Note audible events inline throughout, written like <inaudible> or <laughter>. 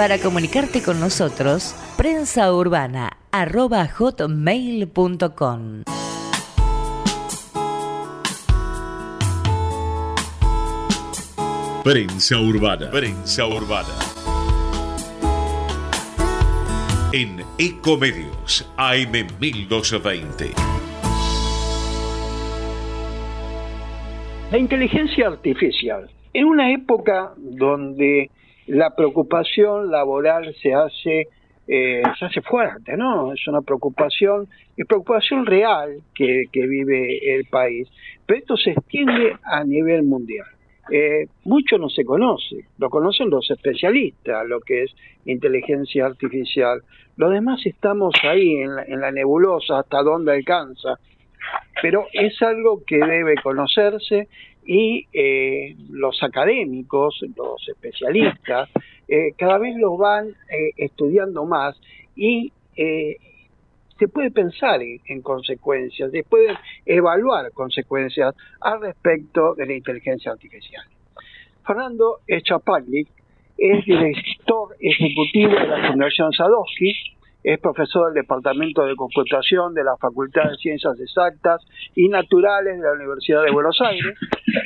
Para comunicarte con nosotros, prensaurbana.hotmail.com Prensa Urbana. Prensa Urbana. En Ecomedios, AM 1220. La inteligencia artificial. En una época donde la preocupación laboral se hace eh, se hace fuerte, ¿no? Es una preocupación, y preocupación real que, que vive el país. Pero esto se extiende a nivel mundial. Eh, mucho no se conoce, lo conocen los especialistas, lo que es inteligencia artificial. Los demás estamos ahí en la, en la nebulosa, hasta dónde alcanza, pero es algo que debe conocerse y eh, los académicos, los especialistas, eh, cada vez lo van eh, estudiando más y eh, se puede pensar en, en consecuencias, se pueden evaluar consecuencias al respecto de la inteligencia artificial. Fernando Echapagli es director ejecutivo de la Fundación Sadowski, es profesor del Departamento de Computación de la Facultad de Ciencias Exactas y Naturales de la Universidad de Buenos Aires,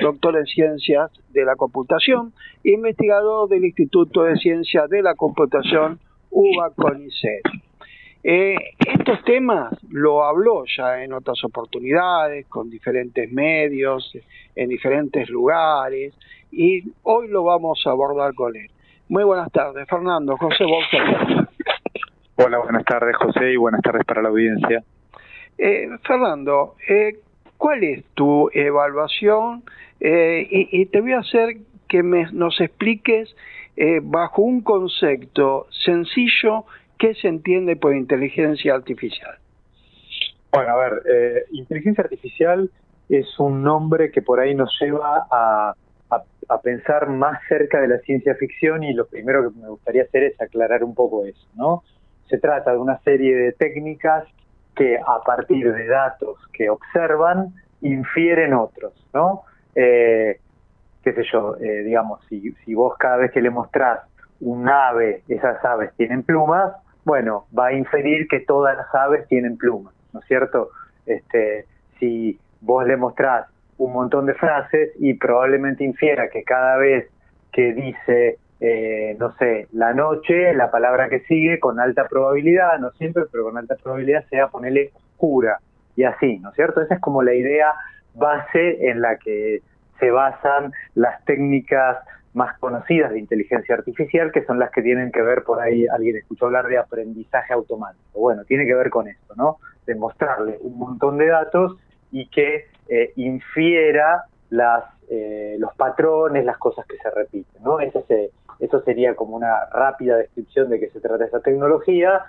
doctor en Ciencias de la Computación, investigador del Instituto de Ciencias de la Computación UBA CONICET. Eh, estos temas lo habló ya en otras oportunidades, con diferentes medios, en diferentes lugares, y hoy lo vamos a abordar con él. Muy buenas tardes, Fernando. José Bolsa. Hola, buenas tardes José y buenas tardes para la audiencia. Eh, Fernando, eh, ¿cuál es tu evaluación? Eh, y, y, te voy a hacer que me, nos expliques eh, bajo un concepto sencillo qué se entiende por inteligencia artificial. Bueno, a ver, eh, inteligencia artificial es un nombre que por ahí nos lleva a, pensar más cerca de la ciencia ficción y lo primero que me gustaría hacer es aclarar un poco eso, ¿no? Se trata de una serie de técnicas que a partir de datos que observan infieren otros, ¿no? Eh, qué sé yo, eh, digamos, si, si vos cada vez que le mostrás un ave, esas aves tienen plumas, bueno, va a inferir que todas las aves tienen plumas, ¿no es cierto? Este, si vos le mostrás un montón de frases y probablemente infiera que cada vez que dice eh, no sé, la noche, la palabra que sigue, con alta probabilidad, no siempre, pero con alta probabilidad sea ponerle oscura y así, ¿no es cierto? Esa es como la idea base en la que se basan las técnicas más conocidas de inteligencia artificial, que son las que tienen que ver, por ahí alguien escuchó hablar de aprendizaje automático. Bueno, tiene que ver con esto, ¿no? De mostrarle un montón de datos y que eh, infiera las, eh, los patrones, las cosas que se repiten, ¿no? Ese se, eso sería como una rápida descripción de qué se trata esa tecnología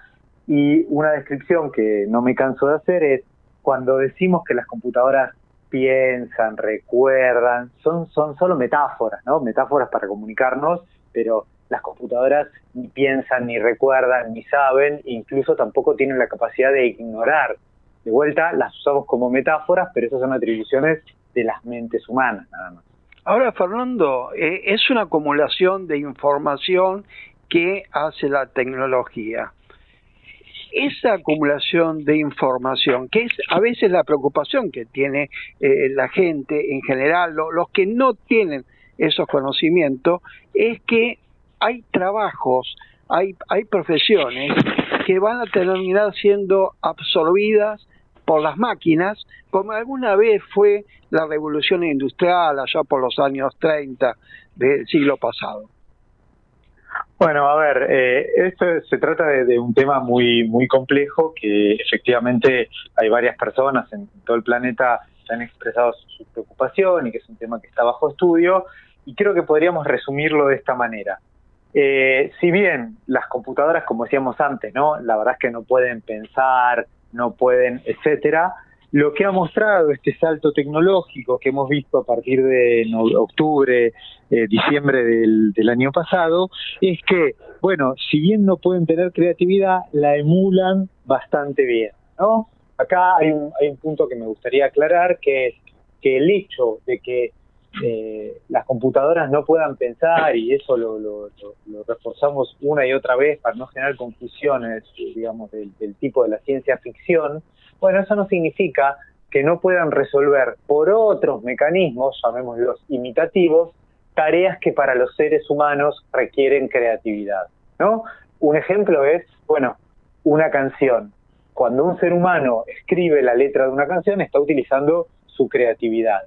y una descripción que no me canso de hacer es cuando decimos que las computadoras piensan, recuerdan, son, son solo metáforas, ¿no? Metáforas para comunicarnos, pero las computadoras ni piensan, ni recuerdan, ni saben, incluso tampoco tienen la capacidad de ignorar. De vuelta, las usamos como metáforas, pero esas son atribuciones de las mentes humanas, nada más. Ahora, Fernando, eh, es una acumulación de información que hace la tecnología. Esa acumulación de información, que es a veces la preocupación que tiene eh, la gente en general, lo, los que no tienen esos conocimientos, es que hay trabajos, hay, hay profesiones que van a terminar siendo absorbidas por las máquinas, como alguna vez fue la revolución industrial allá por los años 30 del siglo pasado. Bueno, a ver, eh, esto se trata de, un tema muy muy complejo que efectivamente hay varias personas en todo el planeta que han expresado su preocupación y que es un tema que está bajo estudio y creo que podríamos resumirlo de esta manera. Eh, si bien las computadoras, como decíamos antes, no, la verdad es que no pueden pensar, no pueden, etcétera, lo que ha mostrado este salto tecnológico que hemos visto a partir de octubre, eh, diciembre del, del, año pasado, es que, bueno, si bien no pueden tener creatividad, la emulan bastante bien, ¿no? Acá hay un, hay un punto que me gustaría aclarar, que es que el hecho de que eh, las computadoras no puedan pensar, y eso lo, lo, reforzamos una y otra vez para no generar confusiones, digamos, del, del tipo de la ciencia ficción, bueno, eso no significa que no puedan resolver por otros mecanismos, llamémoslos imitativos, tareas que para los seres humanos requieren creatividad, ¿no? Un ejemplo es, bueno, una canción. Cuando un ser humano escribe la letra de una canción, está utilizando su creatividad.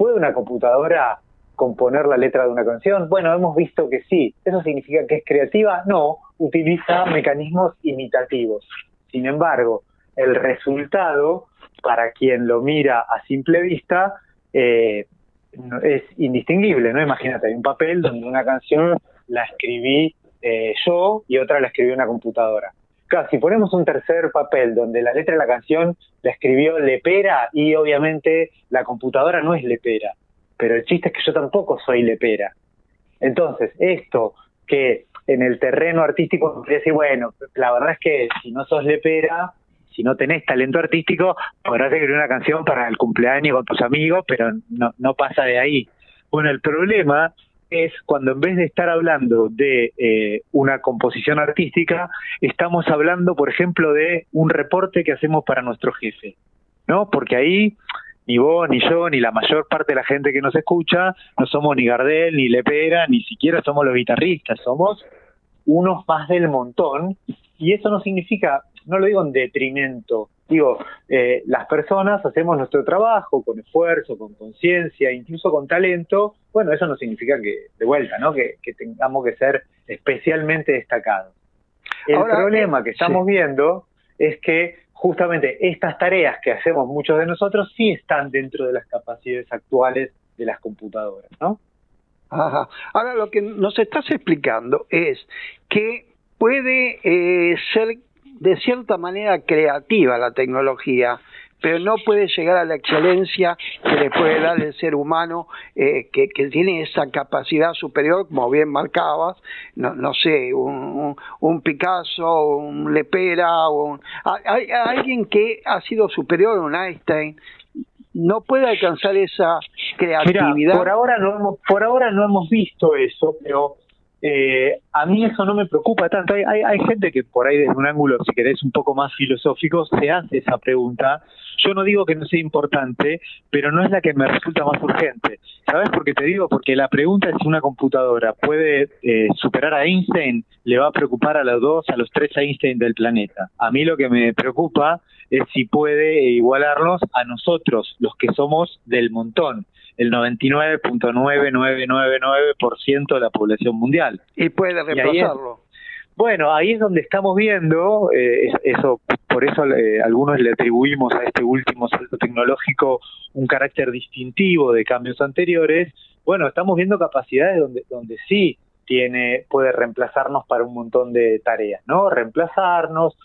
¿Puede una computadora componer la letra de una canción? Bueno, hemos visto que sí. ¿Eso significa que es creativa? No, utiliza mecanismos imitativos. Sin embargo, el resultado, para quien lo mira a simple vista, eh, es indistinguible, ¿no? Imagínate, hay un papel donde una canción la escribí eh, yo y otra la escribió una computadora. Claro, si ponemos un tercer papel donde la letra de la canción la escribió Lepera y obviamente la computadora no es Lepera, pero el chiste es que yo tampoco soy Lepera. Entonces, esto que en el terreno artístico podría decir, bueno, la verdad es que si no sos lepera, si no tenés talento artístico, podrás escribir una canción para el cumpleaños con tus amigos, pero no, no pasa de ahí. Bueno, el problema es cuando en vez de estar hablando de eh, una composición artística, estamos hablando, por ejemplo, de un reporte que hacemos para nuestro jefe, ¿no? Porque ahí ni vos, ni yo, ni la mayor parte de la gente que nos escucha, no somos ni Gardel, ni Lepera, ni siquiera somos los guitarristas, somos unos más del montón, y eso no significa, no lo digo en detrimento, digo, eh, las personas hacemos nuestro trabajo con esfuerzo, con conciencia, incluso con talento, bueno, eso no significa que, de vuelta, ¿no? Que, que tengamos que ser especialmente destacados. El Ahora, problema eh, que estamos sí. viendo es que justamente estas tareas que hacemos muchos de nosotros sí están dentro de las capacidades actuales de las computadoras, ¿no? Ajá. Ahora lo que nos estás explicando es que puede eh, ser de cierta manera creativa la tecnología, pero no puede llegar a la excelencia que le puede dar el ser humano eh, que, que tiene esa capacidad superior, como bien marcabas, no, no sé, un, un, un Picasso, un Lepera, un, hay alguien que ha sido superior a un Einstein, no puede alcanzar esa creatividad. por ahora no hemos, por ahora no hemos visto eso, pero eh, a mí eso no me preocupa tanto. Hay, hay, hay gente que por ahí desde un ángulo, si querés, un poco más filosófico, se hace esa pregunta. Yo no digo que no sea importante, pero no es la que me resulta más urgente. ¿Sabes por qué te digo? Porque la pregunta es si una computadora puede eh, superar a Einstein, le va a preocupar a los dos, a los tres Einstein del planeta. A mí lo que me preocupa es si puede igualarnos a nosotros, los que somos del montón, el 99.9999% de la población mundial. y puede Y ahí es- reemplazarlo. Bueno, ahí es donde estamos viendo, eh, es- eso, por eso eh, algunos le atribuimos a este último salto tecnológico un carácter distintivo de cambios anteriores. Bueno, estamos viendo capacidades donde, donde sí tiene, puede reemplazarnos para un montón de tareas, ¿no? Reemplazarnos,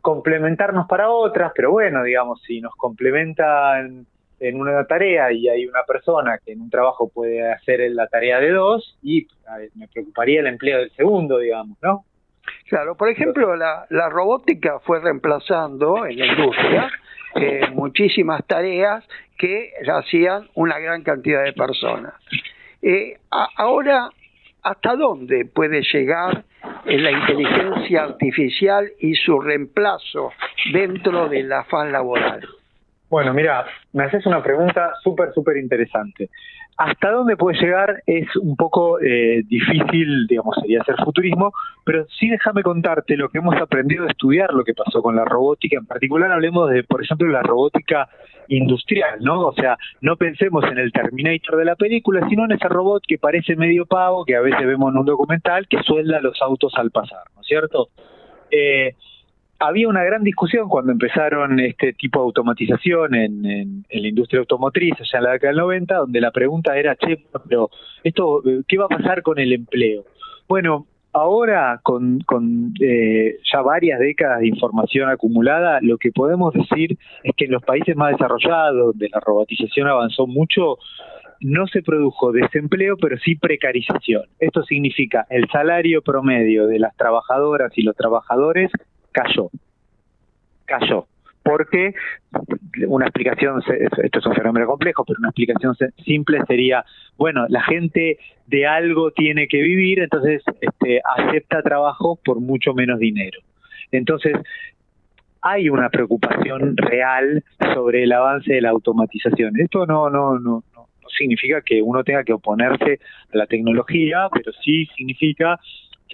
complementarnos para otras, pero bueno, digamos, si nos complementan en una tarea y hay una persona que en un trabajo puede hacer la tarea de dos y me preocuparía el empleo del segundo, digamos, ¿no? Claro, por ejemplo, la, la robótica fue reemplazando en la industria eh, muchísimas tareas que hacían una gran cantidad de personas. Eh, ahora, ¿hasta dónde puede llegar eh, la inteligencia artificial y su reemplazo dentro del afán laboral? Bueno, mira, me haces una pregunta súper, súper interesante. ¿Hasta dónde puede llegar? Es un poco eh, difícil, digamos, sería hacer futurismo, pero sí déjame contarte lo que hemos aprendido a estudiar, lo que pasó con la robótica. En particular hablemos de, por ejemplo, la robótica industrial, ¿no? O sea, no pensemos en el Terminator de la película, sino en ese robot que parece medio pavo, que a veces vemos en un documental, que suelda los autos al pasar, ¿no es cierto? Eh, había una gran discusión cuando empezaron este tipo de automatización en, en- la industria automotriz, allá en la década del 90, donde la pregunta era, che, pero esto, eh, ¿qué va a pasar con el empleo? Bueno, ahora con, con eh, ya varias décadas de información acumulada, lo que podemos decir es que en los países más desarrollados, donde la robotización avanzó mucho, no se produjo desempleo, pero sí precarización. Esto significa el salario promedio de las trabajadoras y los trabajadores cayó. Cayó. Porque una explicación, esto es un fenómeno complejo, pero una explicación simple sería, bueno, la gente de algo tiene que vivir, entonces este, acepta trabajo por mucho menos dinero. Entonces, hay una preocupación real sobre el avance de la automatización. Esto no, no, no, no significa que uno tenga que oponerse a la tecnología, pero sí significa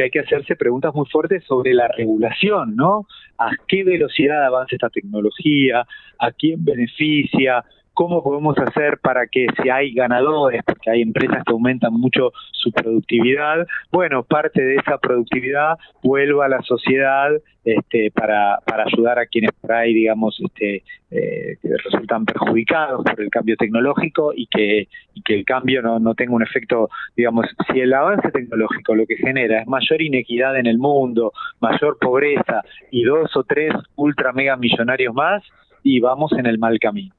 que hay que hacerse preguntas muy fuertes sobre la regulación, ¿no? ¿A qué velocidad avanza esta tecnología? ¿A quién beneficia? Cómo podemos hacer para que si hay ganadores, porque hay empresas que aumentan mucho su productividad, bueno, parte de esa productividad vuelva a la sociedad este, para, ayudar a quienes por ahí, digamos, este, eh, que resultan perjudicados por el cambio tecnológico y que, y que el cambio no, no tenga un efecto, digamos, si el avance tecnológico lo que genera es mayor inequidad en el mundo, mayor pobreza y dos o tres ultra mega millonarios más, y vamos en el mal camino,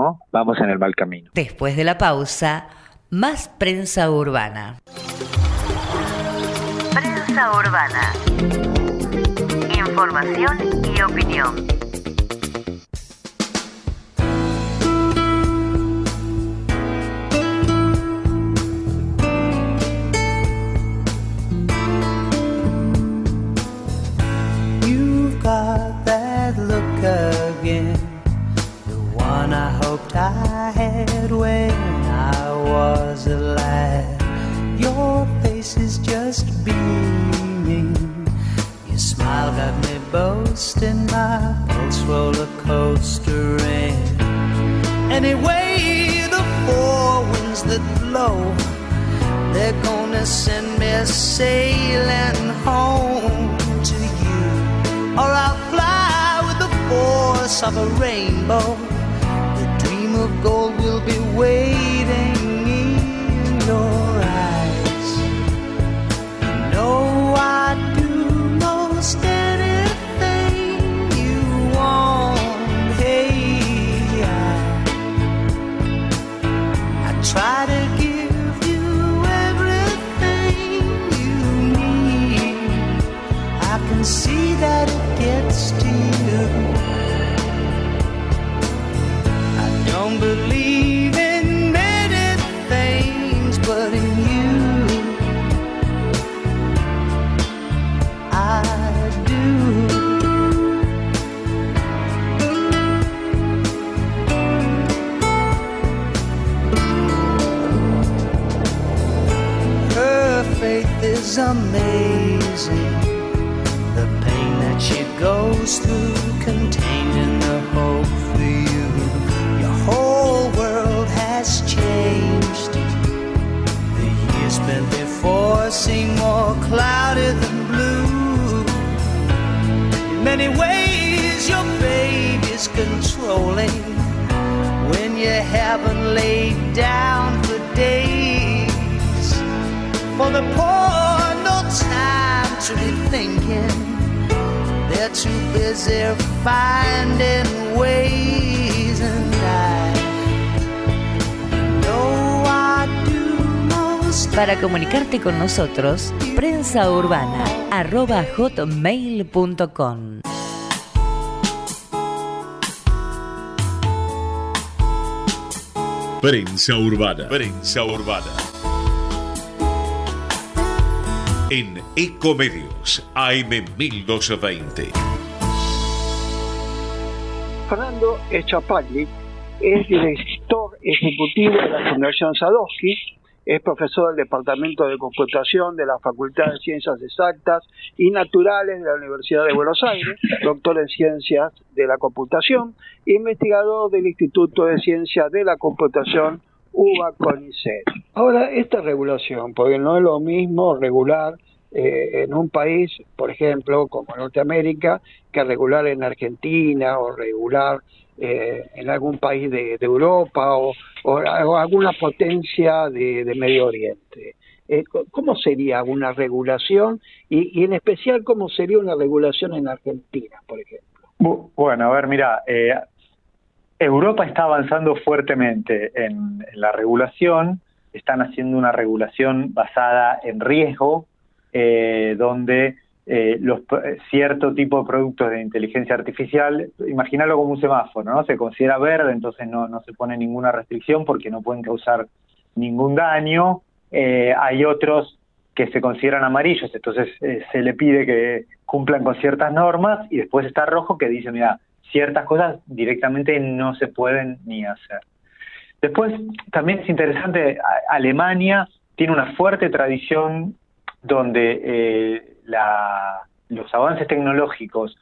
¿no? Vamos en el mal camino. Después de la pausa, más prensa urbana. Prensa urbana. Información y opinión. I had when I was a lad. Your face is just beaming. Your smile got me boasting, my pulse roller coastering. Anyway, the four winds that blow they're gonna send me sailing home to you. Or I'll fly with the force of a rainbow. Dream of gold con nosotros, prensa urbana arroba hotmail.com. Prensa urbana. Prensa urbana. En Ecomedios AM 1220. Fernando Echapagli es director ejecutivo de la Fundación Sadowski, es profesor del Departamento de Computación de la Facultad de Ciencias Exactas y Naturales de la Universidad de Buenos Aires, <laughs> doctor en Ciencias de la Computación, e investigador del Instituto de Ciencias de la Computación UBA CONICET. Ahora, esta regulación, porque no es lo mismo regular eh, en un país, por ejemplo, como Norteamérica, que regular en Argentina o regular eh, en algún país de, Europa o, o, alguna potencia de, Medio Oriente. Eh, ¿Cómo sería una regulación y, y, en especial cómo sería una regulación en Argentina, por ejemplo? Bueno, a ver, mira, eh, Europa está avanzando fuertemente en, en, la regulación, están haciendo una regulación basada en riesgo, eh, donde eh, los cierto tipo de productos de inteligencia artificial, imagínalo como un semáforo, ¿no? Se considera verde, entonces no, no se pone ninguna restricción porque no pueden causar ningún daño. Eh, hay otros que se consideran amarillos, entonces eh, se le pide que cumplan con ciertas normas y después está rojo que dice, mira, ciertas cosas directamente no se pueden ni hacer. Después, también es interesante, Alemania tiene una fuerte tradición donde eh, la, los avances tecnológicos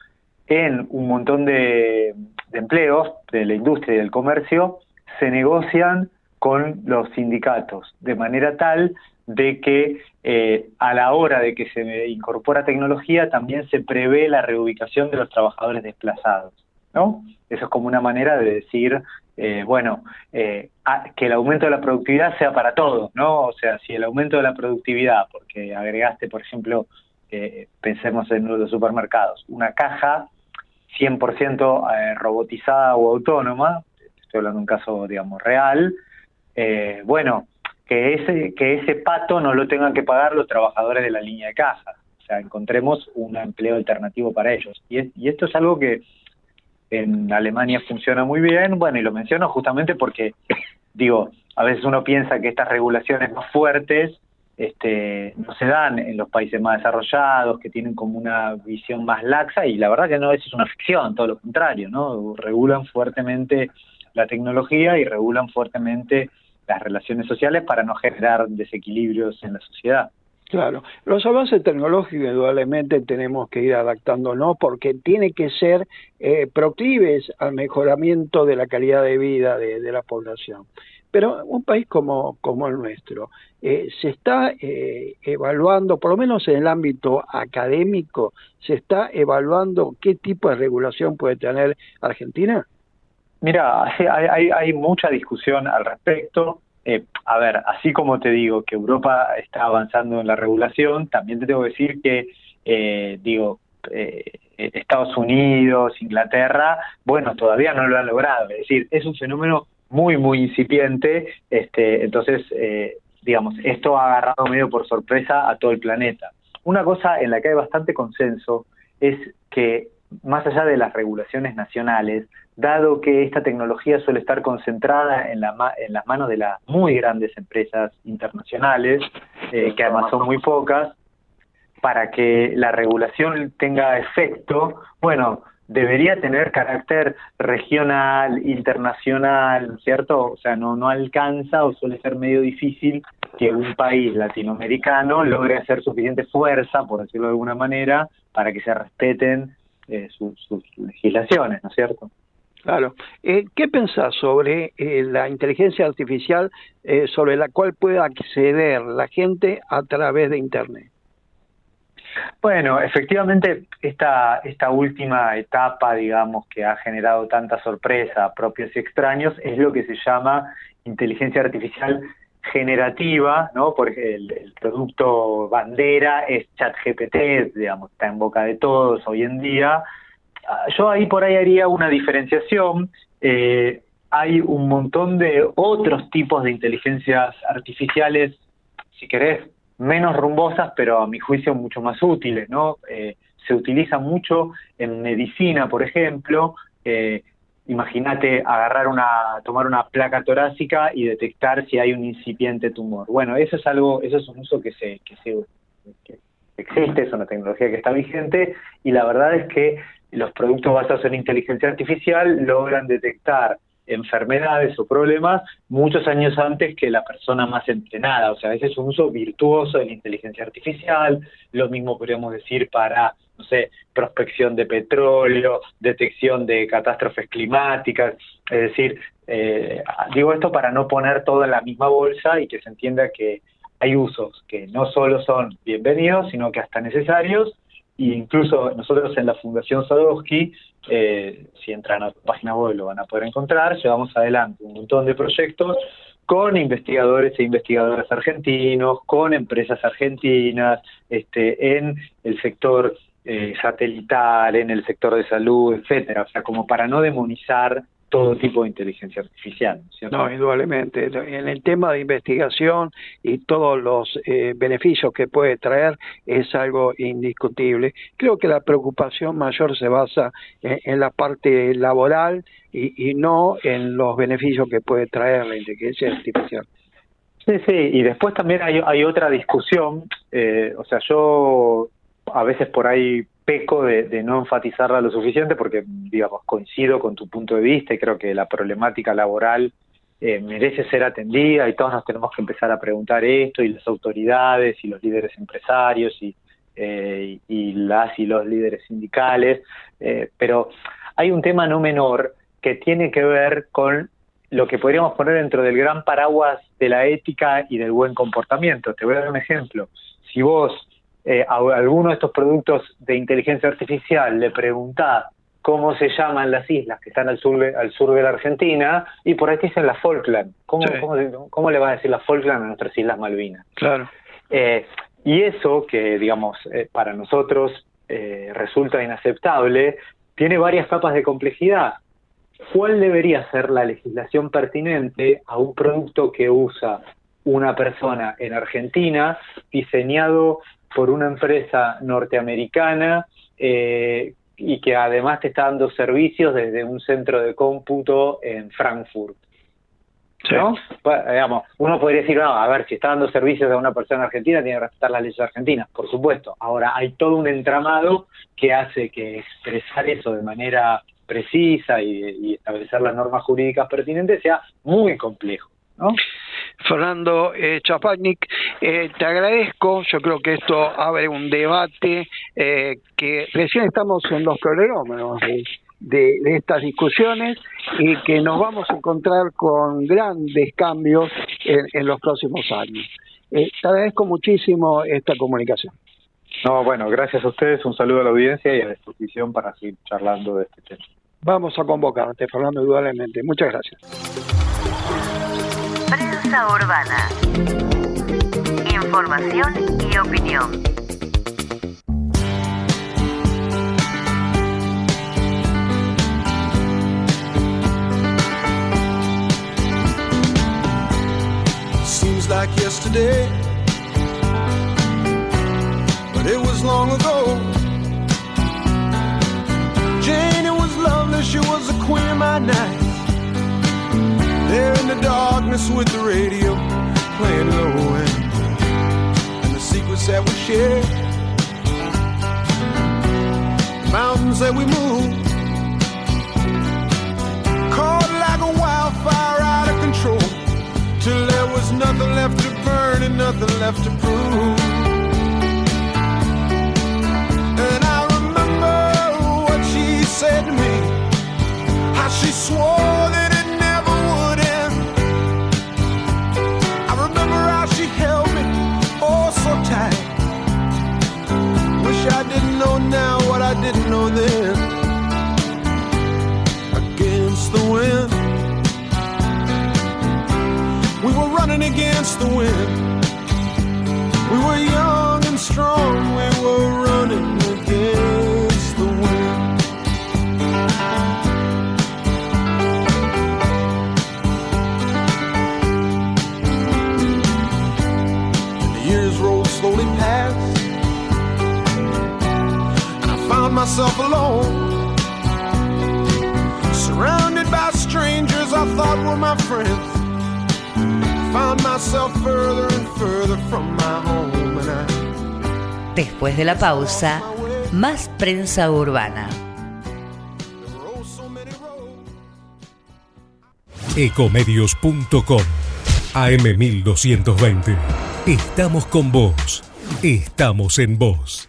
en un montón de, empleos de la industria y del comercio se negocian con los sindicatos, de manera tal de que eh, a la hora de que se incorpora tecnología también se prevé la reubicación de los trabajadores desplazados, ¿no? Eso es como una manera de decir, eh, bueno, eh, que el aumento de la productividad sea para todos, ¿no? O sea, si el aumento de la productividad, porque agregaste, por ejemplo, pensemos en los supermercados, una caja 100% robotizada o autónoma, estoy hablando de un caso, digamos, real, bueno, que ese, que ese pato no lo tengan que pagar los trabajadores de la línea de caja. O sea, encontremos un empleo alternativo para ellos. Y, y esto es algo que en Alemania funciona muy bien, bueno, y lo menciono justamente porque, digo, a veces uno piensa que estas regulaciones más fuertes este, no se dan en los países más desarrollados, que tienen como una visión más laxa, y la verdad que no, eso es una ficción, todo lo contrario, ¿no? Regulan fuertemente la tecnología y regulan fuertemente las relaciones sociales para no generar desequilibrios en la sociedad. Claro, los avances tecnológicos indudablemente tenemos que ir adaptándonos porque tiene que ser eh, proclives al mejoramiento de la calidad de vida de, la población. Pero un país como, como el nuestro, eh, se está eh, evaluando, por lo menos en el ámbito académico, se está evaluando qué tipo de regulación puede tener Argentina. Mira, hay, hay, mucha discusión al respecto. Eh, a ver, así como te digo que Europa está avanzando en la regulación, también te tengo que decir que, eh, digo, eh, Estados Unidos, Inglaterra, bueno, todavía no lo han logrado. Es decir, es un fenómeno muy, muy incipiente. Este, entonces, digamos, esto ha agarrado medio por sorpresa a todo el planeta. Una cosa en la que hay bastante consenso es que más allá de las regulaciones nacionales, dado que esta tecnología suele estar concentrada en, la, en las manos de las muy grandes empresas internacionales, eh, que además son muy pocas, para que la regulación tenga efecto, bueno, debería tener carácter regional, internacional, ¿cierto? O sea, no, no alcanza o suele ser medio difícil que un país latinoamericano logre hacer suficiente fuerza, por decirlo de alguna manera, para que se respeten eh, sus legislaciones, ¿no es cierto? Claro. Eh, ¿Qué pensás sobre eh, la inteligencia artificial eh, sobre la cual puede acceder la gente a través de Internet? Bueno, efectivamente, esta, esta última etapa, digamos, que ha generado tanta sorpresa propios y extraños, es lo que se llama inteligencia artificial generativa, ¿no? Porque el, el producto bandera es ChatGPT, digamos, está en boca de todos hoy en día, yo ahí por ahí haría una diferenciación. Eh, hay un montón de otros tipos de inteligencias artificiales, si querés, menos rumbosas, pero a mi juicio mucho más útiles, ¿no? Eh, se utiliza mucho en medicina, por ejemplo. Eh, Imagínate agarrar una, tomar una placa torácica y detectar si hay un incipiente tumor. Bueno, eso es algo, eso es un uso que se, que se que existe, es una tecnología que está vigente y la verdad es que los productos basados en inteligencia artificial logran detectar enfermedades o problemas muchos años antes que la persona más entrenada. O sea, ese es un uso virtuoso de la inteligencia artificial. Lo mismo podríamos decir para, no sé, prospección de petróleo, detección de catástrofes climáticas. Es decir, eh, digo esto para no poner todo en la misma bolsa y que se entienda que hay usos que no solo son bienvenidos, sino que hasta necesarios y incluso nosotros en la Fundación Sadowski, eh, si entran a la página web lo van a poder encontrar, llevamos adelante un montón de proyectos con investigadores e investigadoras argentinos, con empresas argentinas, este, en el sector eh, satelital, en el sector de salud, etcétera, o sea, como para no demonizar todo tipo de inteligencia artificial. No, indudablemente. En el tema de investigación y todos los eh, beneficios que puede traer es algo indiscutible. Creo que la preocupación mayor se basa en, la parte laboral y, no en los beneficios que puede traer la inteligencia artificial. Sí, sí, y después también hay, hay otra discusión, eh, o sea, yo a veces por ahí peco de, no enfatizarla lo suficiente porque, digamos, coincido con tu punto de vista y creo que la problemática laboral eh, merece ser atendida y todos nos tenemos que empezar a preguntar esto y las autoridades y los líderes empresarios y, eh, las y los líderes sindicales, eh, pero hay un tema no menor que tiene que ver con lo que podríamos poner dentro del gran paraguas de la ética y del buen comportamiento. Te voy a dar un ejemplo. Si vos eh, a alguno de estos productos de inteligencia artificial le preguntás cómo se llaman las islas que están al sur de, al sur de la Argentina, y por ahí te dicen las Falkland. ¿Cómo, Sí. cómo, cómo le va a decir las Falkland a nuestras Islas Malvinas? Claro. Eh, y eso, que digamos, eh, para nosotros eh, resulta inaceptable, tiene varias capas de complejidad. ¿Cuál debería ser la legislación pertinente a un producto que usa una persona en Argentina, diseñado por una empresa norteamericana eh, y que además te está dando servicios desde un centro de cómputo en Frankfurt? Sí. ¿no? Digamos, uno podría decir, no, a ver, si está dando servicios a una persona argentina, tiene que respetar las leyes argentinas, por supuesto. Ahora, hay todo un entramado que hace que expresar eso de manera precisa y, y establecer las normas jurídicas pertinentes sea muy complejo, ¿no? Fernando eh, Chapagnik, eh, te agradezco. Yo creo que esto abre un debate eh, que recién estamos en los prolegómenos de, de- de estas discusiones y que nos vamos a encontrar con grandes cambios en, en los próximos años. Eh, te agradezco muchísimo esta comunicación. No, bueno, gracias a ustedes, un saludo a la audiencia y a disposición para seguir charlando de este tema. Vamos a convocarte, Fernando, indudablemente. Muchas gracias. Urbana. Información y opinión. Seems like yesterday, but it was long ago. Jane, it was lovely, she was the queen of my night. There in the darkness with the radio playing low end, and the secrets that we shared, the mountains that we moved, caught like a wildfire out of control. Till there was nothing left to burn and nothing left to prove. And I remember what she said to me, how she swore I didn't know now what I didn't know then. Against the wind. We were running against the wind. We were young and strong. Myself alone. Surrounded by strangers I thought were my friends found myself further and further from my home and I Después de la pausa, más prensa urbana. Ecomedios.com AM1220. Estamos con vos. Estamos en vos.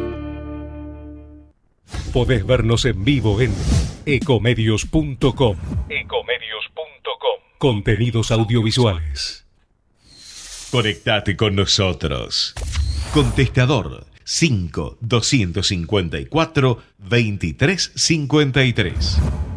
Podés vernos en vivo en ecomedios.com. Ecomedios.com. Contenidos audiovisuales. Conectate con nosotros. Contestador 5 254 2353.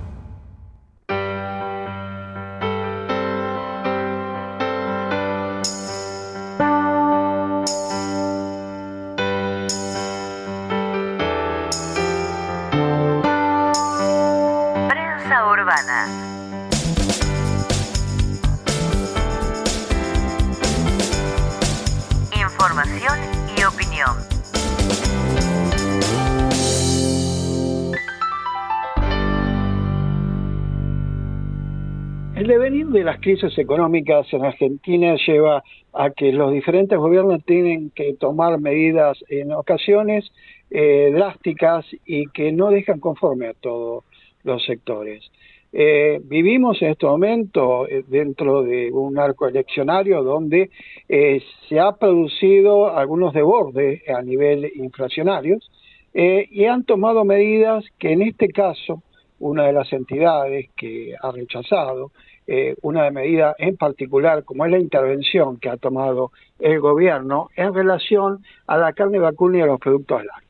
Crisis económicas en Argentina lleva a que los diferentes gobiernos tienen que tomar medidas en ocasiones eh, drásticas y que no dejan conforme a todos los sectores. Eh, vivimos en este momento eh, dentro de un arco eleccionario donde eh, se ha producido algunos desbordes a nivel inflacionarios y han tomado medidas que en este caso una de las entidades que ha rechazado eh, una medida en particular como es la intervención que ha tomado el gobierno en relación a la carne vacuna y a los productos lácteos.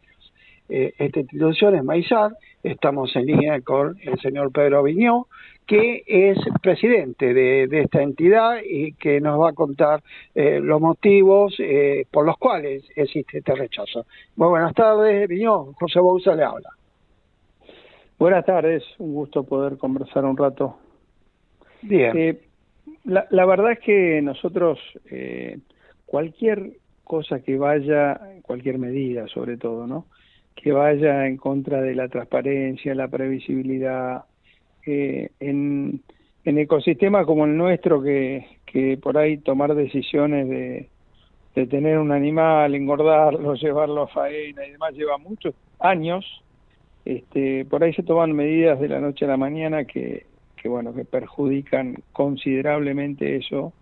Eh, esta institución es Maizar, estamos en línea con el señor Pedro Viñó, que es presidente de, esta entidad y que nos va a contar eh, los motivos eh, por los cuales existe este rechazo. Muy buenas tardes, Viñó. José Bouza le habla. Buenas tardes, un gusto poder conversar un rato. Eh, la, la, verdad es que nosotros, eh, cualquier cosa que vaya, cualquier medida sobre todo, ¿no? Que vaya en contra de la transparencia, la previsibilidad, eh, en, en ecosistemas como el nuestro, que, que por ahí tomar decisiones de, de tener un animal, engordarlo, <laughs> llevarlo a faena y demás lleva muchos años, este, por ahí se toman medidas de la noche a la mañana que, que bueno, que perjudican considerablemente eso,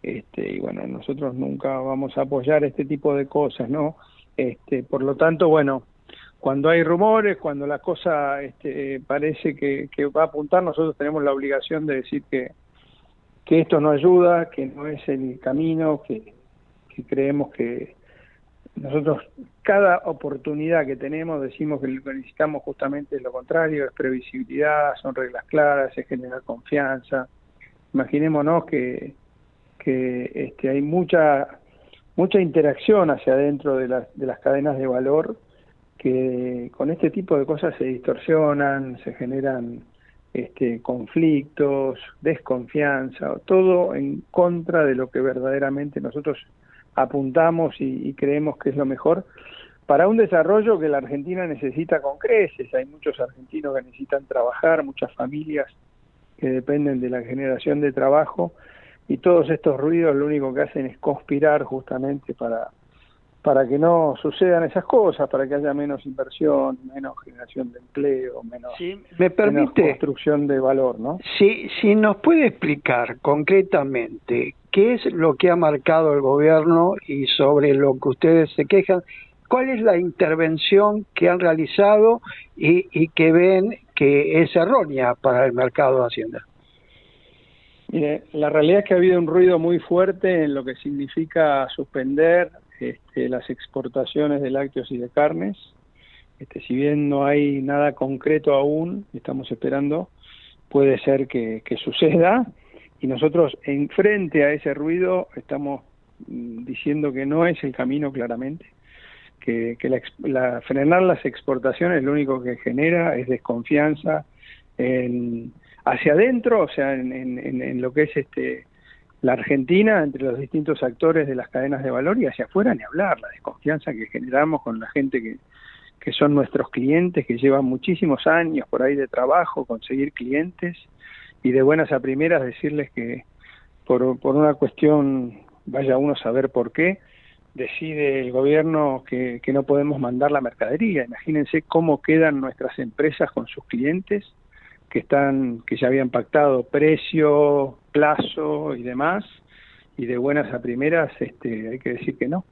este, y bueno, nosotros nunca vamos a apoyar este tipo de cosas, ¿no? Este, por lo tanto, bueno, cuando hay rumores, cuando la cosa este, parece que, que, va a apuntar, nosotros tenemos la obligación de decir que, que esto no ayuda, que no es el camino, que, que creemos que nosotros cada oportunidad que tenemos decimos que lo que necesitamos justamente es lo contrario, es previsibilidad, son reglas claras, es generar confianza. Imaginémonos que, que este, hay mucha mucha interacción hacia adentro de las, de las cadenas de valor que con este tipo de cosas se distorsionan, se generan este, conflictos, desconfianza, todo en contra de lo que verdaderamente nosotros apuntamos y, y, creemos que es lo mejor para un desarrollo que la Argentina necesita con creces. Hay muchos argentinos que necesitan trabajar, muchas familias que dependen de la generación de trabajo y todos estos ruidos lo único que hacen es conspirar justamente para para que no sucedan esas cosas, para que haya menos inversión, menos generación de empleo, menos, sí, me permite, menos construcción de valor, ¿no? Si, si nos puede explicar concretamente qué es lo que ha marcado el gobierno y sobre lo que ustedes se quejan, cuál es la intervención que han realizado y, y que ven que es errónea para el mercado de Hacienda. Mire, la realidad es que ha habido un ruido muy fuerte en lo que significa suspender este, las exportaciones de lácteos y de carnes. Este, si bien no hay nada concreto aún, estamos esperando, puede ser que, que suceda. Y nosotros, en frente a ese ruido, estamos mm, diciendo que no es el camino claramente, que, que la, la, frenar las exportaciones lo único que genera es desconfianza en, hacia adentro, o sea, en lo que es este la Argentina entre los distintos actores de las cadenas de valor y hacia afuera ni hablar, la desconfianza que generamos con la gente que, que son nuestros clientes, que llevan muchísimos años por ahí de trabajo, conseguir clientes y de buenas a primeras decirles que por, por una cuestión, vaya uno a saber por qué, decide el gobierno que, que no podemos mandar la mercadería. Imagínense cómo quedan nuestras empresas con sus clientes que están que ya habían pactado precio, plazo y demás y de buenas a primeras este hay que decir que no.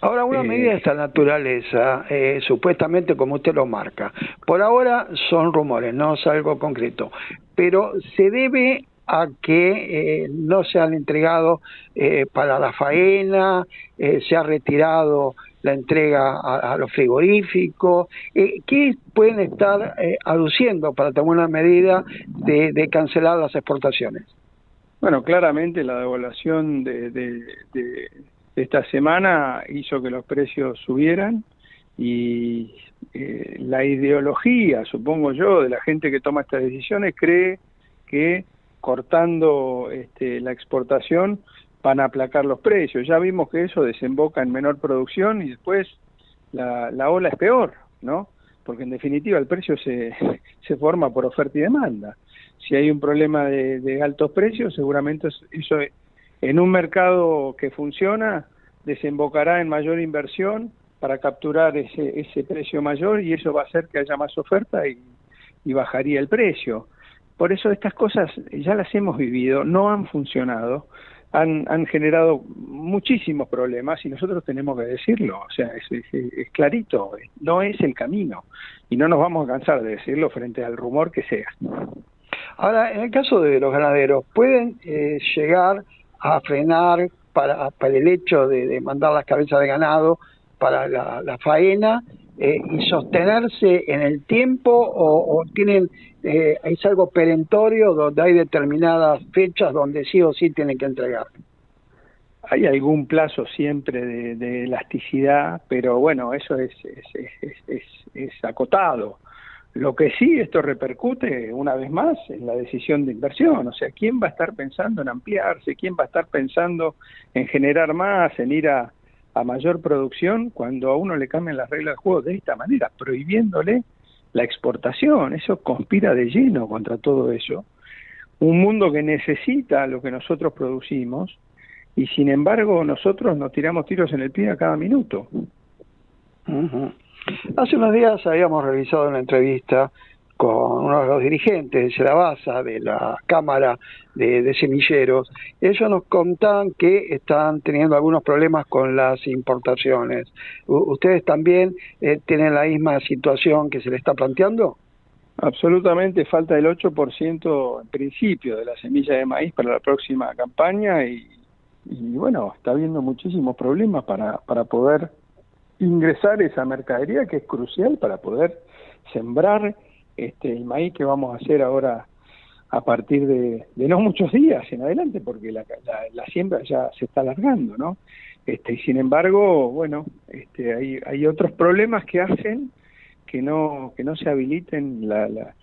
Ahora, una eh, medida de esta naturaleza, eh, supuestamente como usted lo marca, por ahora son rumores, no es algo concreto, pero se debe a que eh, no se han entregado eh, para la faena, eh, se ha retirado la entrega a, a los frigoríficos. ¿Qué pueden estar aduciendo para tomar una medida de, de, cancelar las exportaciones? Bueno, claramente la devaluación de, de, de, esta semana hizo que los precios subieran y eh, la ideología, supongo yo, de la gente que toma estas decisiones cree que cortando este, la exportación van a aplacar los precios. Ya vimos que eso desemboca en menor producción y después la, la ola es peor, ¿no? Porque en definitiva el precio se, <laughs> se forma por oferta y demanda. si hay un problema de, de altos precios, seguramente eso en un mercado que funciona desembocará en mayor inversión para capturar ese, ese precio mayor y eso va a hacer que haya más oferta y, bajaría el precio. Por eso estas cosas ya las hemos vivido, no han funcionado, han, han generado muchísimos problemas y nosotros tenemos que decirlo, o sea, es, es, clarito, no es el camino y no nos vamos a cansar de decirlo frente al rumor que sea. Ahora, en el caso de los ganaderos, ¿pueden eh, llegar a frenar para, para el hecho de, mandar las cabezas de ganado para la, faena eh, y sostenerse en el tiempo o, o tienen eh, es algo perentorio donde hay determinadas fechas donde sí o sí tienen que entregar. Hay algún plazo siempre de, de elasticidad pero bueno eso es es, es, es, es acotado lo que sí esto repercute una vez más en la decisión de inversión, o sea, ¿quién va a estar pensando en ampliarse? ¿Quién va a estar pensando en generar más, en ir a, mayor producción cuando a uno le cambian las reglas del juego de esta manera, prohibiéndole la exportación? Eso conspira de lleno contra todo eso. Un mundo que necesita lo que nosotros producimos y sin embargo nosotros nos tiramos tiros en el pie a cada minuto. Hace unos días habíamos realizado una entrevista con uno de los dirigentes de Serabasa, de la Cámara de, Semilleros. Ellos nos contaban que están teniendo algunos problemas con las importaciones. ¿Ustedes también eh, tienen la misma situación que se le está planteando? Absolutamente, falta el 8% en principio de la semilla de maíz para la próxima campaña y, y bueno, está habiendo muchísimos problemas para, para poder ingresar esa mercadería que es crucial para poder sembrar este el maíz que vamos a hacer ahora a partir de, no muchos días en adelante porque la, la, la, siembra ya se está alargando no este y sin embargo bueno este hay hay otros problemas que hacen que no que no se habiliten la, la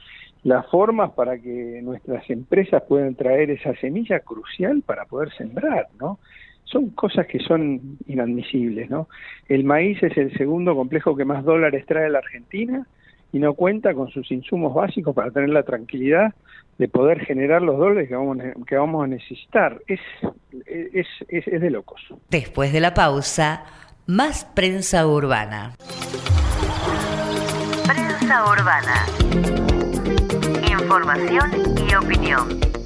las formas para que nuestras empresas puedan traer esa semilla crucial para poder sembrar no son cosas que son inadmisibles, ¿no? El maíz es el segundo complejo que más dólares trae la Argentina y no cuenta con sus insumos básicos para tener la tranquilidad de poder generar los dólares que vamos, que vamos a necesitar. Es, es, es, es de locos. Después de la pausa, más prensa urbana. Prensa urbana. Información y opinión.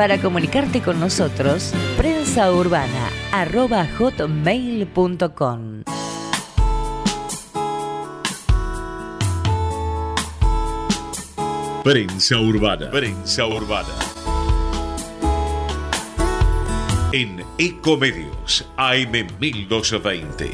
Para comunicarte con nosotros, prensaurbana.hotmail.com Prensa Urbana. Prensa Urbana. En Ecomedios AM 1220.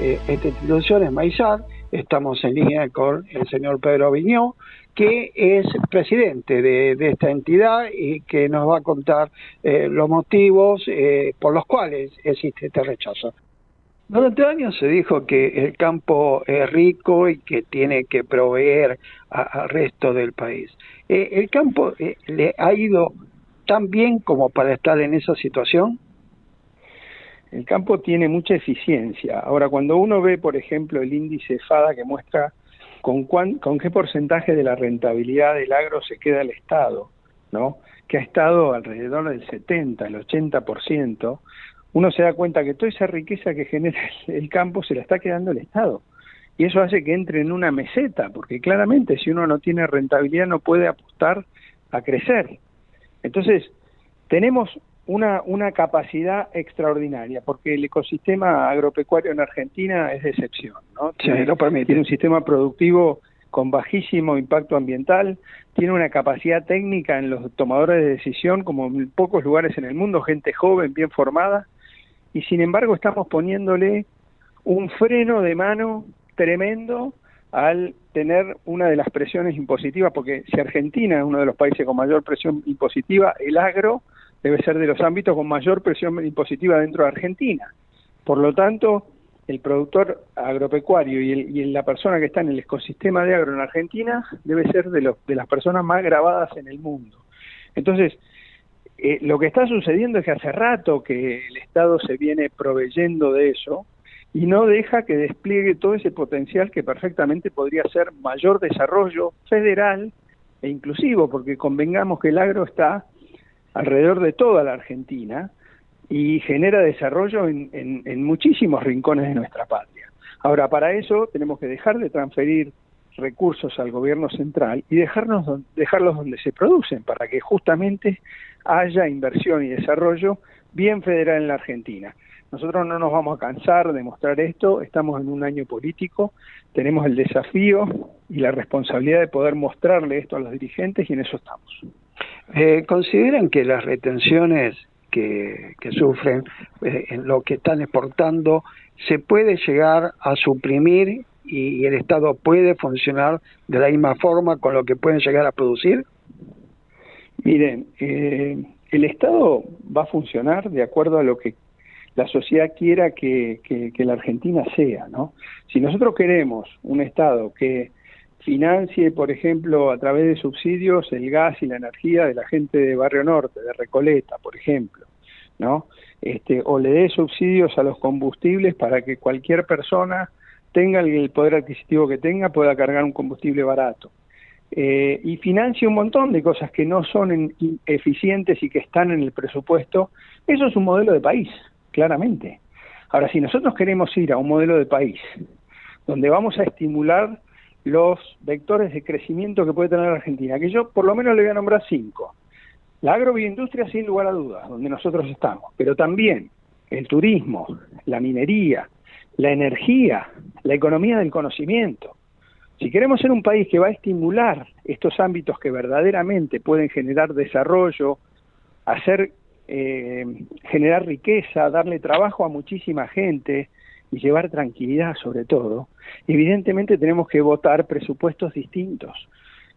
Eh, esta institución es Maizar, estamos en línea con el señor Pedro Viñó, que es presidente de, de esta entidad y que nos va a contar eh, los motivos eh, por los cuales existe este rechazo. Durante años se dijo que el campo es rico y que tiene que proveer al resto del país. Eh, ¿El campo eh, le ha ido tan bien como para estar en esa situación? El campo tiene mucha eficiencia. Ahora, cuando uno ve, por ejemplo, el índice FADA que muestra con, cuán- con qué porcentaje de la rentabilidad del agro se queda el Estado, ¿no? que ha estado alrededor del 70, el 80%, uno se da cuenta que toda esa riqueza que genera el campo se la está quedando el Estado. Y eso hace que entre en una meseta, porque claramente si uno no tiene rentabilidad no puede apostar a crecer. Entonces, tenemos una, una capacidad extraordinaria, porque el ecosistema agropecuario en Argentina es de excepción, ¿no? Sí, lo permite. Tiene un sistema productivo con bajísimo impacto ambiental, tiene una capacidad técnica en los tomadores de decisión como en pocos lugares en el mundo, gente joven, bien formada, y sin embargo estamos poniéndole un freno de mano tremendo al tener una de las presiones impositivas, porque si Argentina es uno de los países con mayor presión impositiva, el agro debe ser de los ámbitos con mayor presión impositiva dentro de Argentina. Por lo tanto, el productor agropecuario y, el- la persona que está en el ecosistema de agro en Argentina debe ser de, de las personas más grabadas en el mundo. Entonces, eh, lo que está sucediendo es que hace rato que el Estado se viene proveyendo de eso y no deja que despliegue todo ese potencial que perfectamente podría ser mayor desarrollo federal e inclusivo, porque convengamos que el agro está alrededor de toda la Argentina y genera desarrollo en, en- muchísimos rincones de nuestra patria. Ahora, para eso tenemos que dejar de transferir recursos al gobierno central y dejarnos dejarlos donde se producen para que justamente haya inversión y desarrollo bien federal en la Argentina. Nosotros no nos vamos a cansar de mostrar esto, estamos en un año político, tenemos el desafío y la responsabilidad de poder mostrarle esto a los dirigentes y en eso estamos. Eh, ¿Consideran que las retenciones que, sufren eh, en lo que están exportando se puede llegar a suprimir y, el Estado puede funcionar de la misma forma con lo que pueden llegar a producir? Miren, eh, el Estado va a funcionar de acuerdo a lo que la sociedad quiera que, que- que la Argentina sea, ¿no? Si nosotros queremos un Estado que financie, por ejemplo, a través de subsidios el gas y la energía de la gente de Barrio Norte, de Recoleta, por ejemplo, ¿no? Este, o le dé subsidios a los combustibles para que cualquier persona tenga el poder adquisitivo que tenga pueda cargar un combustible barato. Eh, y financia un montón de cosas que no son en- eficientes y que están en el presupuesto, eso es un modelo de país, claramente. Ahora, si nosotros queremos ir a un modelo de país donde vamos a estimular los vectores de crecimiento que puede tener Argentina, que yo por lo menos le voy a nombrar cinco. La agroindustria, sin lugar a dudas, donde nosotros estamos, pero también el turismo, la minería, la energía, la economía del conocimiento. Si queremos ser un país que va a estimular estos ámbitos que verdaderamente pueden generar desarrollo, hacer eh, generar riqueza, darle trabajo a muchísima gente y llevar tranquilidad sobre todo, evidentemente tenemos que votar presupuestos distintos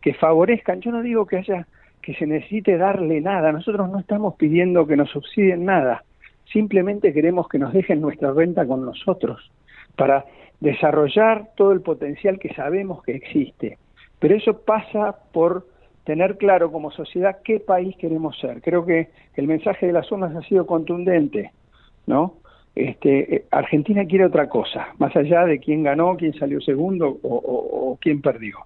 que favorezcan. Yo no digo que haya que se necesite darle nada, nosotros no estamos pidiendo que nos subsidien nada, simplemente queremos que nos dejen nuestra renta con nosotros para desarrollar todo el potencial que sabemos que existe. Pero eso pasa por tener claro como sociedad qué país queremos ser. Creo que el mensaje de las urnas ha sido contundente, ¿no? Este, eh, Argentina quiere otra cosa, más allá de quién ganó, quién salió segundo o, o, o quién perdió.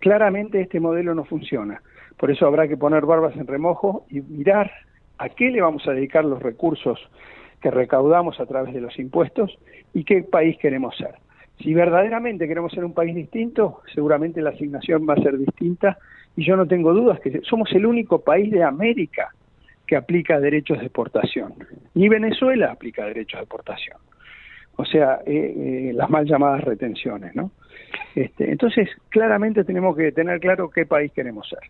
Claramente este modelo no funciona, por eso habrá que poner barbas en remojo y mirar a qué le vamos a dedicar los recursos que recaudamos a través de los impuestos y qué país queremos ser. Si verdaderamente queremos ser un país distinto, seguramente la asignación va a ser distinta y yo no tengo dudas que somos el único país de América que aplica derechos de exportación. Ni Venezuela aplica derechos de exportación. O sea, eh, eh, las mal llamadas retenciones, ¿no? Este, entonces, claramente tenemos que tener claro qué país queremos ser.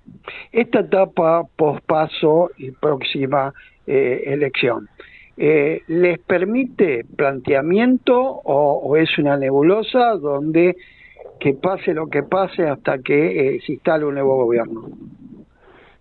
Esta etapa pospaso y próxima eh, elección, eh, ¿les permite planteamiento o, o, es una nebulosa donde que pase lo que pase hasta que eh, se instale un nuevo gobierno?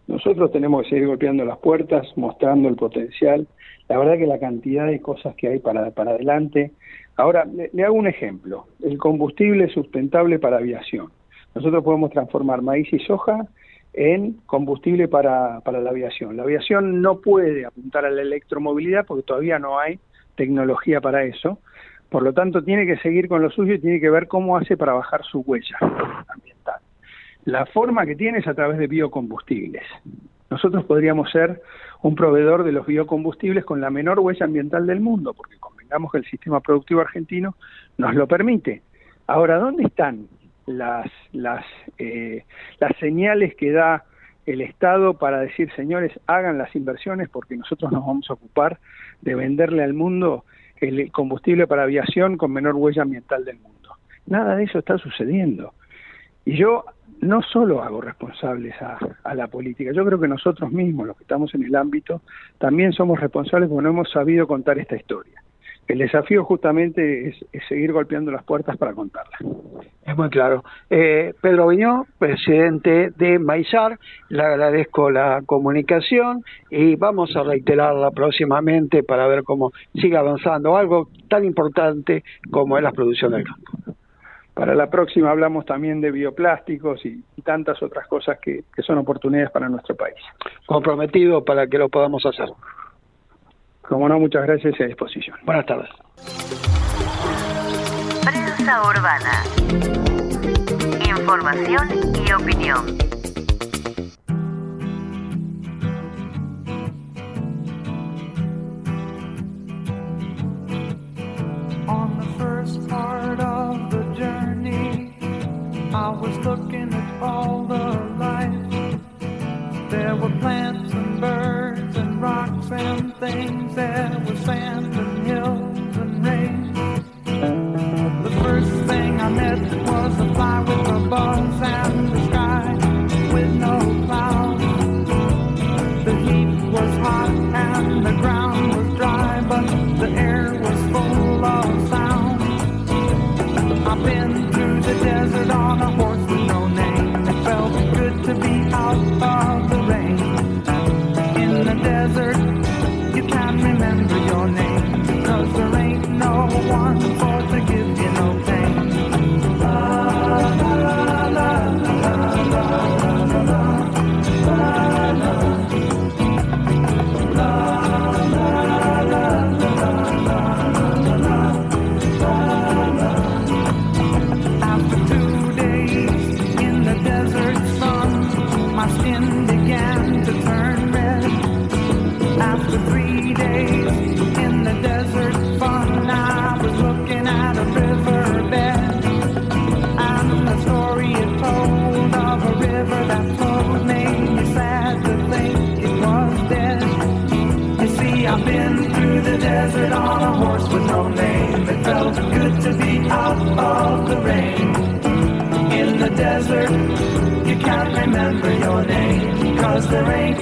Nosotros tenemos que seguir golpeando las puertas, mostrando el potencial. La verdad que la cantidad de cosas que hay para, para adelante. Ahora, le, hago un ejemplo. El combustible sustentable para aviación. Nosotros podemos transformar maíz y soja en combustible para, para la aviación. La aviación no puede apuntar a la electromovilidad porque todavía no hay tecnología para eso. Por lo tanto, tiene que seguir con lo suyo y tiene que ver cómo hace para bajar su huella ambiental. La forma que tiene es a través de biocombustibles. Nosotros podríamos ser un proveedor de los biocombustibles con la menor huella ambiental del mundo, porque convengamos que el sistema productivo argentino nos lo permite. Ahora, ¿dónde están las, las, eh, las señales que da el Estado para decir, señores, hagan las inversiones porque nosotros nos vamos a ocupar de venderle al mundo el combustible para aviación con menor huella ambiental del mundo. Nada de eso está sucediendo. Y yo no solo hago responsables a, la política, yo creo que nosotros mismos, los que estamos en el ámbito, también somos responsables porque no hemos sabido contar esta historia. El desafío justamente es, es seguir golpeando las puertas para contarla. Es muy claro. Eh, Pedro Viñó, presidente de Maizar, le agradezco la comunicación y vamos a reiterarla próximamente para ver cómo sigue avanzando algo tan importante como es la producción del campo. Para la próxima hablamos también de bioplásticos y, y tantas otras cosas que, que son oportunidades para nuestro país. Comprometido para que lo podamos hacer. Como no, muchas gracias y a disposición. Buenas tardes. Prensa urbana. Información y opinión.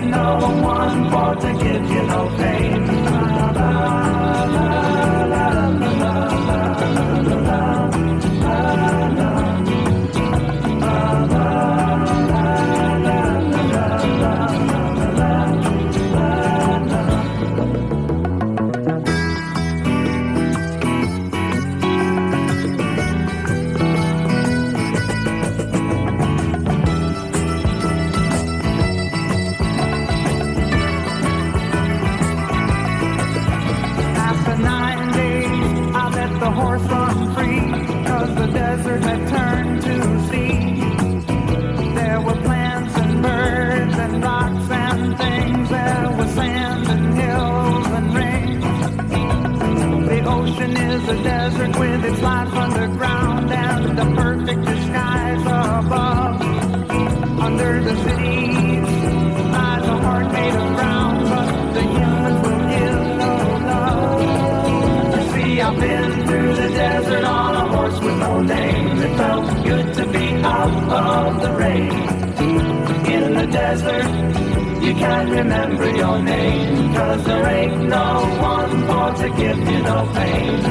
No one for to give you no pain. The desert with its life underground and the perfect disguise above. Under the cities lies a heart made of brown, but the humans will give no love. You see, I've been through the desert on a horse with no name. It felt good to be out of the rain. In the desert, you can't remember your name, cause there ain't no one to give you no pain.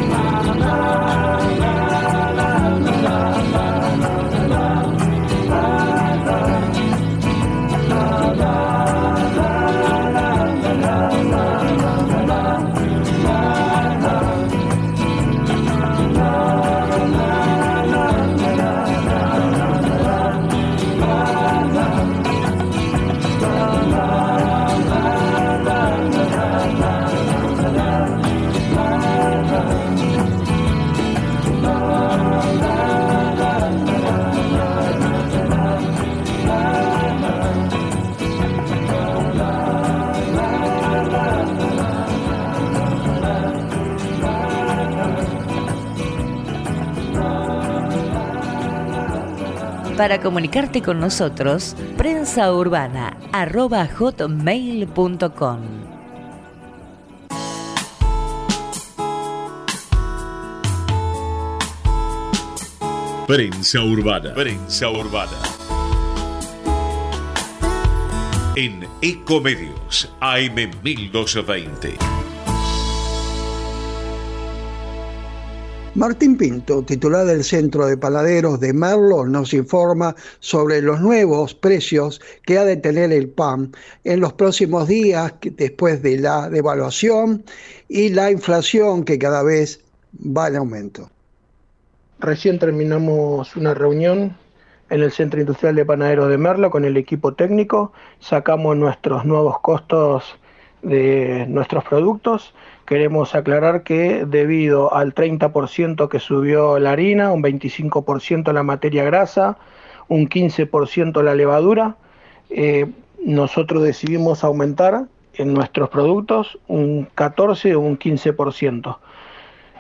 Para comunicarte con nosotros, prensaurbana.hotmail.com Prensa Urbana. Prensa Urbana. En Ecomedios AM1220. Martín Pinto, titular del Centro de Panaderos de Merlo, nos informa sobre los nuevos precios que ha de tener el pan en los próximos días después de la devaluación y la inflación que cada vez va en aumento. Recién terminamos una reunión en el Centro Industrial de Panaderos de Merlo con el equipo técnico, sacamos nuestros nuevos costos de nuestros productos. Queremos aclarar que debido al 30% que subió la harina, un 25% la materia grasa, un 15% la levadura, eh, nosotros decidimos aumentar en nuestros productos un 14 o un 15%.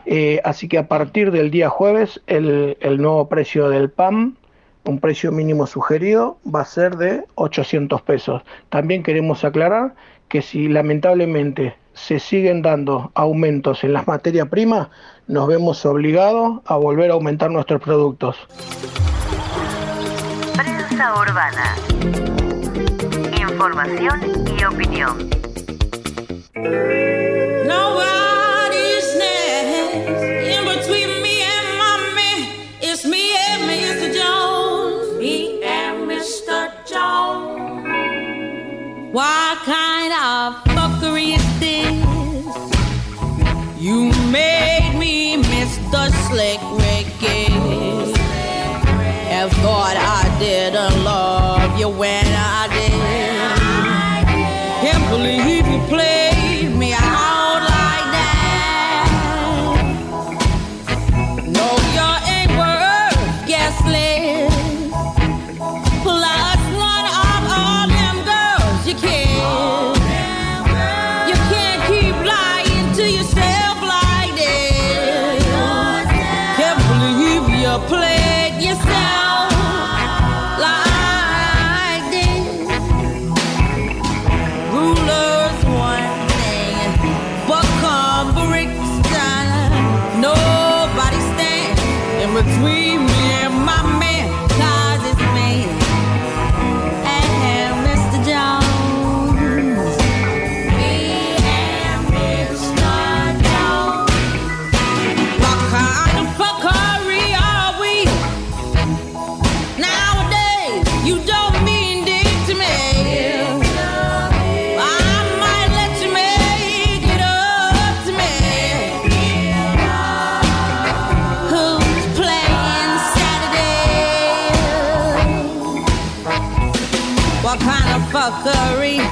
Eh, así que a partir del día jueves el, el, nuevo precio del PAM, un precio mínimo sugerido, va a ser de 800 pesos. También queremos aclarar que si lamentablemente se siguen dando aumentos en las materias primas, nos vemos obligados a volver a aumentar nuestros productos. Prensa urbana. Información y opinión. Didn't love you when cutlery.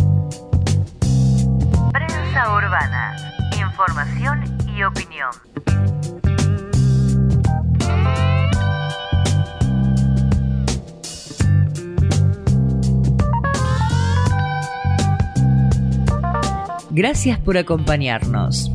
Gracias por acompañarnos.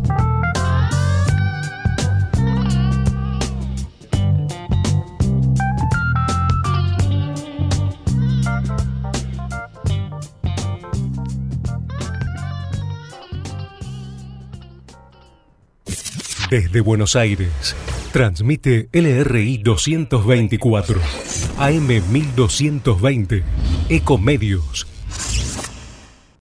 Desde Buenos Aires, transmite LRI 224, AM 1220, Ecomedios